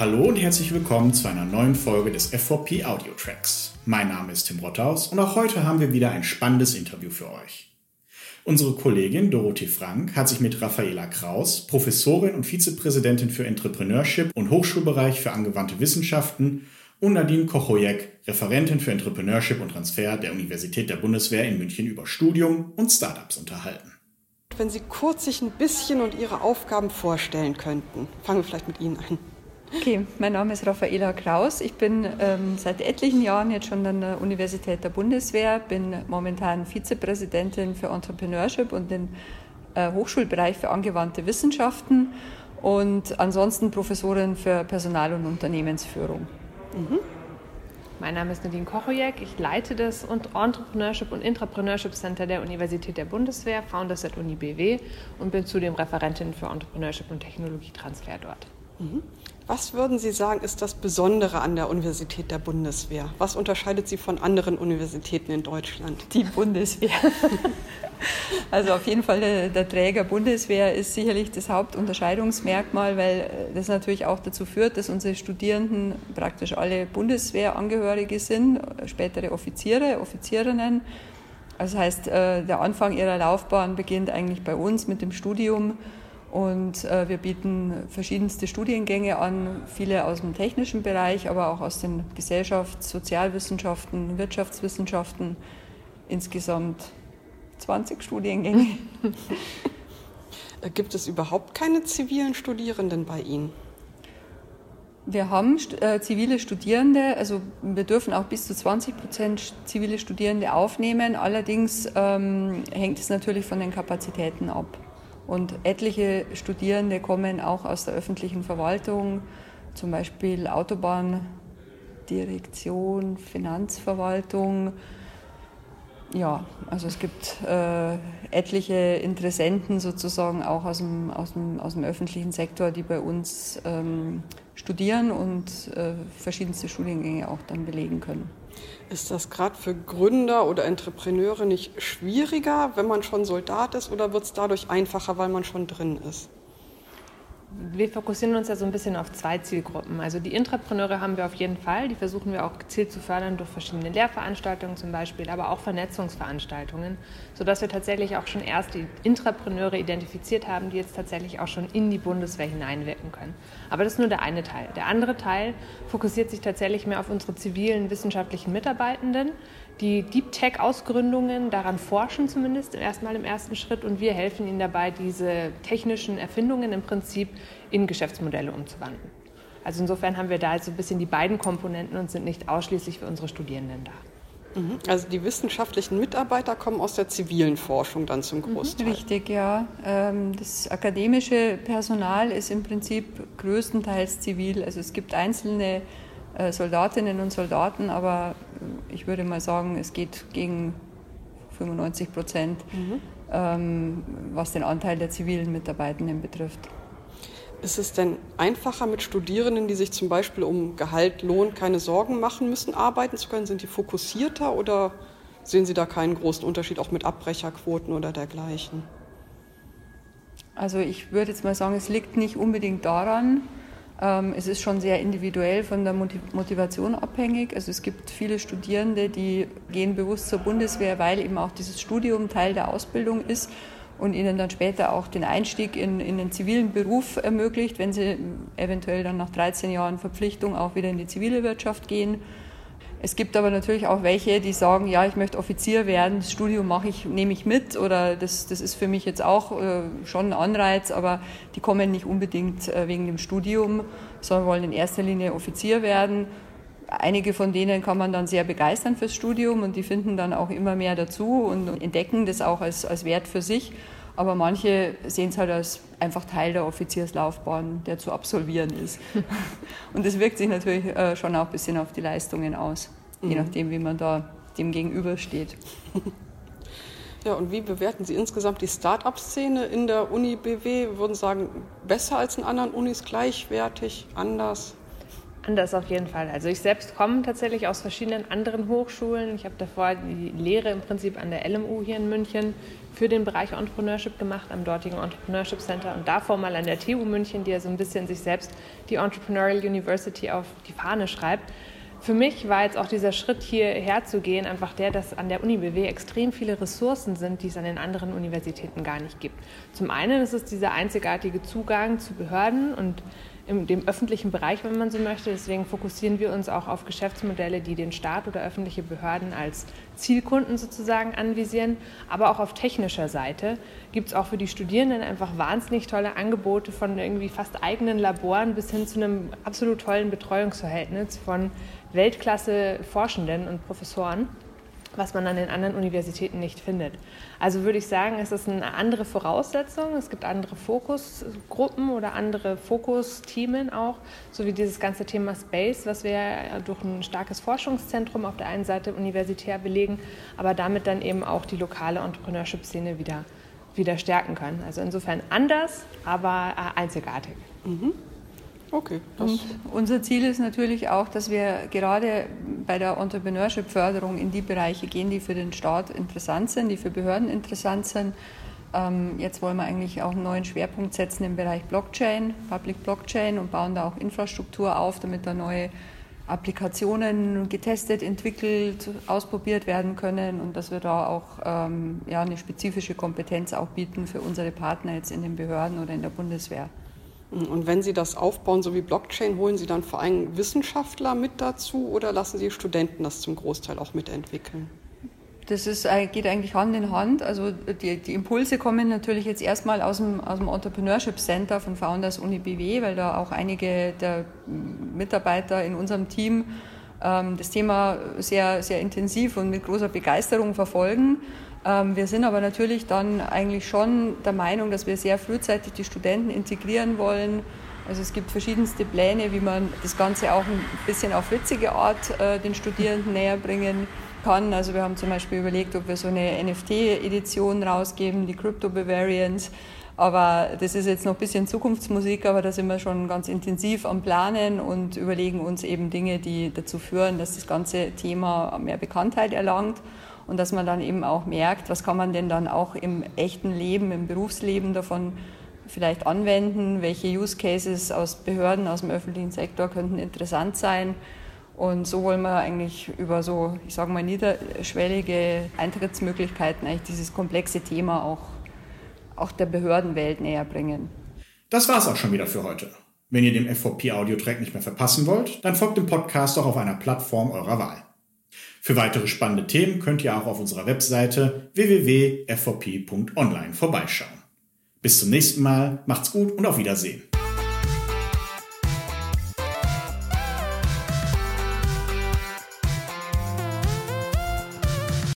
Hallo und herzlich willkommen zu einer neuen Folge des FVP Audio Tracks. Mein Name ist Tim Rothaus und auch heute haben wir wieder ein spannendes Interview für euch. Unsere Kollegin Dorothee Frank hat sich mit Raffaela Kraus, Professorin und Vizepräsidentin für Entrepreneurship und Hochschulbereich für angewandte Wissenschaften und Nadine Kochojek, Referentin für Entrepreneurship und Transfer der Universität der Bundeswehr in München über Studium und Startups unterhalten. Wenn Sie kurz sich ein bisschen und Ihre Aufgaben vorstellen könnten. Fangen wir vielleicht mit Ihnen an. Okay, mein Name ist Raffaela Kraus. Ich bin ähm, seit etlichen Jahren jetzt schon an der Universität der Bundeswehr, bin momentan Vizepräsidentin für Entrepreneurship und den äh, Hochschulbereich für angewandte Wissenschaften und ansonsten Professorin für Personal- und Unternehmensführung. Mhm. Mein Name ist Nadine Kochojek. Ich leite das Entrepreneurship und Intrapreneurship Center der Universität der Bundeswehr, Founders at Uni BW und bin zudem Referentin für Entrepreneurship und Technologietransfer dort. Was würden Sie sagen, ist das Besondere an der Universität der Bundeswehr? Was unterscheidet sie von anderen Universitäten in Deutschland? Die Bundeswehr. also auf jeden Fall der, der, Träger Bundeswehr ist sicherlich das Hauptunterscheidungsmerkmal, weil das natürlich auch dazu führt, dass unsere Studierenden praktisch alle Bundeswehrangehörige sind, spätere Offiziere, Offizierinnen. Also das heißt, äh, der Anfang ihrer Laufbahn beginnt eigentlich bei uns mit dem Studium und äh, wir bieten verschiedenste Studiengänge an, viele aus dem technischen Bereich, aber auch aus den Gesellschafts-, Sozialwissenschaften, Wirtschaftswissenschaften. Insgesamt 20 Studiengänge. Gibt es überhaupt keine zivilen Studierenden bei Ihnen? Wir haben äh, zivile Studierende, also wir dürfen auch bis zu 20 Prozent zivile Studierende aufnehmen. Allerdings ähm, hängt es natürlich von den Kapazitäten ab. Und etliche Studierende kommen auch aus der öffentlichen Verwaltung, zum Beispiel Autobahndirektion, Finanzverwaltung. Ja, also es gibt äh, etliche Interessenten sozusagen auch aus dem, aus, dem, aus dem öffentlichen Sektor, die bei uns ähm, studieren und äh, verschiedenste Studiengänge auch dann belegen können. Ist das gerade für Gründer oder Entrepreneure nicht schwieriger, wenn man schon Soldat ist, oder wird es dadurch einfacher, weil man schon drin ist? Wir fokussieren uns ja so ein bisschen auf zwei Zielgruppen. Also die Intrapreneure haben wir auf jeden Fall, die versuchen wir auch gezielt zu fördern durch verschiedene Lehrveranstaltungen zum Beispiel, aber auch Vernetzungsveranstaltungen, sodass wir tatsächlich auch schon erst die Intrapreneure identifiziert haben, die jetzt tatsächlich auch schon in die Bundeswehr hineinwirken können. Aber das ist nur der eine Teil. Der andere Teil fokussiert sich tatsächlich mehr auf unsere zivilen wissenschaftlichen Mitarbeitenden, die Deep Tech-Ausgründungen daran forschen zumindest erstmal im ersten Schritt und wir helfen ihnen dabei, diese technischen Erfindungen im Prinzip in Geschäftsmodelle umzuwandeln. Also insofern haben wir da jetzt so ein bisschen die beiden Komponenten und sind nicht ausschließlich für unsere Studierenden da. Mhm. Also die wissenschaftlichen Mitarbeiter kommen aus der zivilen Forschung dann zum mhm. Großteil. Richtig, ja. Ähm, das akademische Personal ist im Prinzip größtenteils zivil. Also es gibt einzelne äh, Soldatinnen und Soldaten, aber ich würde mal sagen, es geht gegen 95 Prozent, mhm. ähm, was den Anteil der zivilen Mitarbeitenden betrifft. Ist es denn einfacher mit Studierenden, die sich zum Beispiel um Gehalt, Lohn keine Sorgen machen müssen, arbeiten zu können? Sind die fokussierter oder sehen Sie da keinen großen Unterschied auch mit Abbrecherquoten oder dergleichen? Also ich würde jetzt mal sagen, es liegt nicht unbedingt daran, ähm, es ist schon sehr individuell von der Motivation abhängig. Also es gibt viele Studierende, die gehen bewusst zur Bundeswehr, weil eben auch dieses Studium Teil der Ausbildung ist und ihnen dann später auch den Einstieg in, in den zivilen Beruf ermöglicht, wenn sie eventuell dann nach 13 Jahren Verpflichtung auch wieder in die zivile Wirtschaft gehen. Es gibt aber natürlich auch welche, die sagen, ja, ich möchte Offizier werden, das Studium mache ich, nehme ich mit oder das, das ist für mich jetzt auch äh, schon ein Anreiz, aber die kommen nicht unbedingt äh, wegen dem Studium, sondern wollen in erster Linie Offizier werden. Einige von denen kann man dann sehr begeistern fürs Studium und die finden dann auch immer mehr dazu und entdecken das auch als, als Wert für sich. Aber manche sehen es halt als einfach Teil der Offizierslaufbahn, der zu absolvieren ist. Und das wirkt sich natürlich äh, schon auch ein bisschen auf die Leistungen aus, mhm. je nachdem, wie man da dem gegenübersteht. Ja, und wie bewerten Sie insgesamt die Start-up-Szene in der Uni BW? Würden Sie sagen, besser als in anderen Unis, gleichwertig, anders? Anders auf jeden Fall. Also ich selbst komme tatsächlich aus verschiedenen anderen Hochschulen. Ich habe davor die Lehre im Prinzip an der LMU hier in München für den Bereich Entrepreneurship gemacht am dortigen Entrepreneurship Center und davor mal an der TU München, die ja so ein bisschen sich selbst die Entrepreneurial University auf die Fahne schreibt. Für mich war jetzt auch dieser Schritt hierher zu gehen einfach der, dass an der Uni BW extrem viele Ressourcen sind, die es an den anderen Universitäten gar nicht gibt. Zum einen ist es dieser einzigartige Zugang zu Behörden und im dem öffentlichen Bereich, wenn man so möchte. Deswegen fokussieren wir uns auch auf Geschäftsmodelle, die den Staat oder öffentliche Behörden als Zielkunden sozusagen anvisieren. Aber auch auf technischer Seite gibt es auch für die Studierenden einfach wahnsinnig tolle Angebote von irgendwie fast eigenen Laboren bis hin zu einem absolut tollen Betreuungsverhältnis von Weltklasse Forschenden und Professoren was man an den anderen Universitäten nicht findet. Also würde ich sagen, es ist eine andere Voraussetzung. Es gibt andere Fokusgruppen oder andere Fokusteamen auch, so wie dieses ganze Thema Space, was wir durch ein starkes Forschungszentrum auf der einen Seite universitär belegen, aber damit dann eben auch die lokale Entrepreneurship-Szene wieder, wieder stärken können. Also insofern anders, aber äh, einzigartig. Mhm. Okay. Und unser Ziel ist natürlich auch, dass wir gerade bei der Entrepreneurship-Förderung in die Bereiche gehen, die für den Staat interessant sind, die für Behörden interessant sind. Ähm, jetzt wollen wir eigentlich auch einen neuen Schwerpunkt setzen im Bereich Blockchain, Public Blockchain und bauen da auch Infrastruktur auf, damit da neue Applikationen getestet, entwickelt, ausprobiert werden können und dass wir da auch ähm, ja, eine spezifische Kompetenz auch bieten für unsere Partner jetzt in den Behörden oder in der Bundeswehr. Und wenn Sie das aufbauen, so wie Blockchain, holen Sie dann vor allem Wissenschaftler mit dazu oder lassen Sie Studenten das zum Großteil auch mitentwickeln? Das ist, äh, geht eigentlich Hand in Hand. Also die, die Impulse kommen natürlich jetzt erstmal aus dem, aus dem Entrepreneurship Center von Founders Uni BW, weil da auch einige der Mitarbeiter in unserem Team das Thema sehr, sehr intensiv und mit großer Begeisterung verfolgen. Ähm, wir sind aber natürlich dann eigentlich schon der Meinung, dass wir sehr frühzeitig die Studenten integrieren wollen. Also es gibt verschiedenste Pläne, wie man das Ganze auch ein bisschen auf witzige Art äh, den Studierenden näher bringen kann. Also wir haben zum Beispiel überlegt, ob wir so eine NFT-Edition rausgeben, die Crypto Bavarians. Aber das ist jetzt noch ein bisschen Zukunftsmusik, aber da sind wir schon ganz intensiv am Planen und überlegen uns eben Dinge, die dazu führen, dass das ganze Thema mehr Bekanntheit erlangt und dass man dann eben auch merkt, was kann man denn dann auch im echten Leben, im Berufsleben davon vielleicht anwenden, welche Use Cases aus Behörden, aus dem öffentlichen Sektor könnten interessant sein. Und so wollen wir eigentlich über so, ich sage mal, niederschwellige Eintrittsmöglichkeiten eigentlich dieses komplexe Thema auch, auch der Behördenwelt näher bringen. Das war's auch schon wieder für heute. Wenn ihr dem FVP Audio Track nicht mehr verpassen wollt, dann folgt dem Podcast auch auf einer Plattform eurer Wahl. Für weitere spannende Themen könnt ihr auch auf unserer Webseite www.fvp.online vorbeischauen. Bis zum nächsten Mal, macht's gut und auf Wiedersehen.